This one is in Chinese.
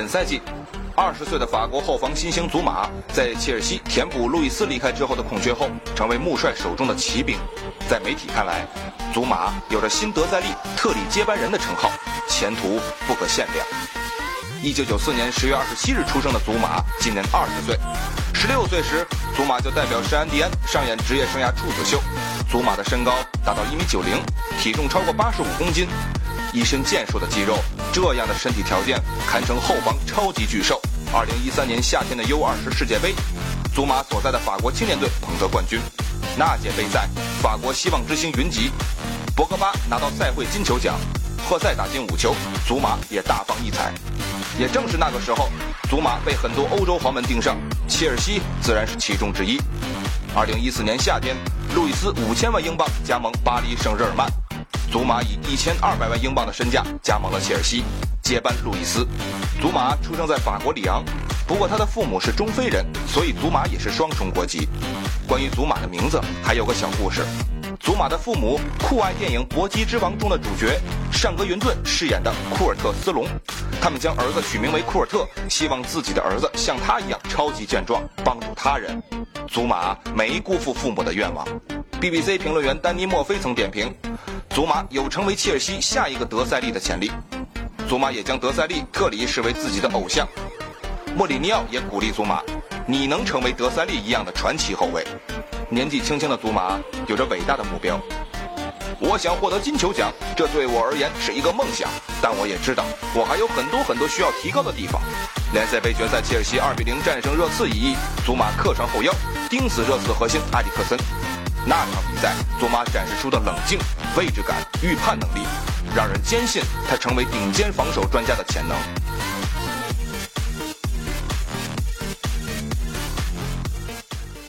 本赛季，二十岁的法国后防新星祖马在切尔西填补路易斯离开之后的空缺后，成为穆帅手中的骑兵。在媒体看来，祖马有着新德塞利特里接班人的称号，前途不可限量。一九九四年十月二十七日出生的祖马，今年二十岁。十六岁时，祖马就代表圣安迪安上演职业生涯处子秀。祖马的身高达到一米九零，体重超过八十五公斤，一身健硕的肌肉，这样的身体条件堪称后防超级巨兽。二零一三年夏天的 U 二十世界杯，祖马所在的法国青年队捧得冠军。那届杯赛，法国希望之星云集，博格巴拿到赛会金球奖，赫塞打进五球，祖马也大放异彩。也正是那个时候，祖马被很多欧洲豪门盯上，切尔西自然是其中之一。二零一四年夏天，路易斯五千万英镑加盟巴黎圣日耳曼，祖马以一千二百万英镑的身价加盟了切尔西，接班路易斯。祖马出生在法国里昂，不过他的父母是中非人，所以祖马也是双重国籍。关于祖马的名字，还有个小故事。祖马的父母酷爱电影《搏击之王》中的主角尚格云顿饰演的库尔特斯隆，他们将儿子取名为库尔特，希望自己的儿子像他一样超级健壮，帮助他人。祖马没辜负父母的愿望。BBC 评论员丹尼莫菲曾点评：祖马有成为切尔西下一个德塞利的潜力。祖马也将德塞利、特里视为自己的偶像。莫里尼奥也鼓励祖马：“你能成为德塞利一样的传奇后卫。”年纪轻轻的祖马有着伟大的目标，我想获得金球奖，这对我而言是一个梦想。但我也知道，我还有很多很多需要提高的地方。联赛杯决赛，切尔西2比0战胜热刺一役，祖马客场后腰盯死热刺核心埃里克森。那场比赛，祖玛展示出的冷静、位置感、预判能力，让人坚信他成为顶尖防守专家的潜能。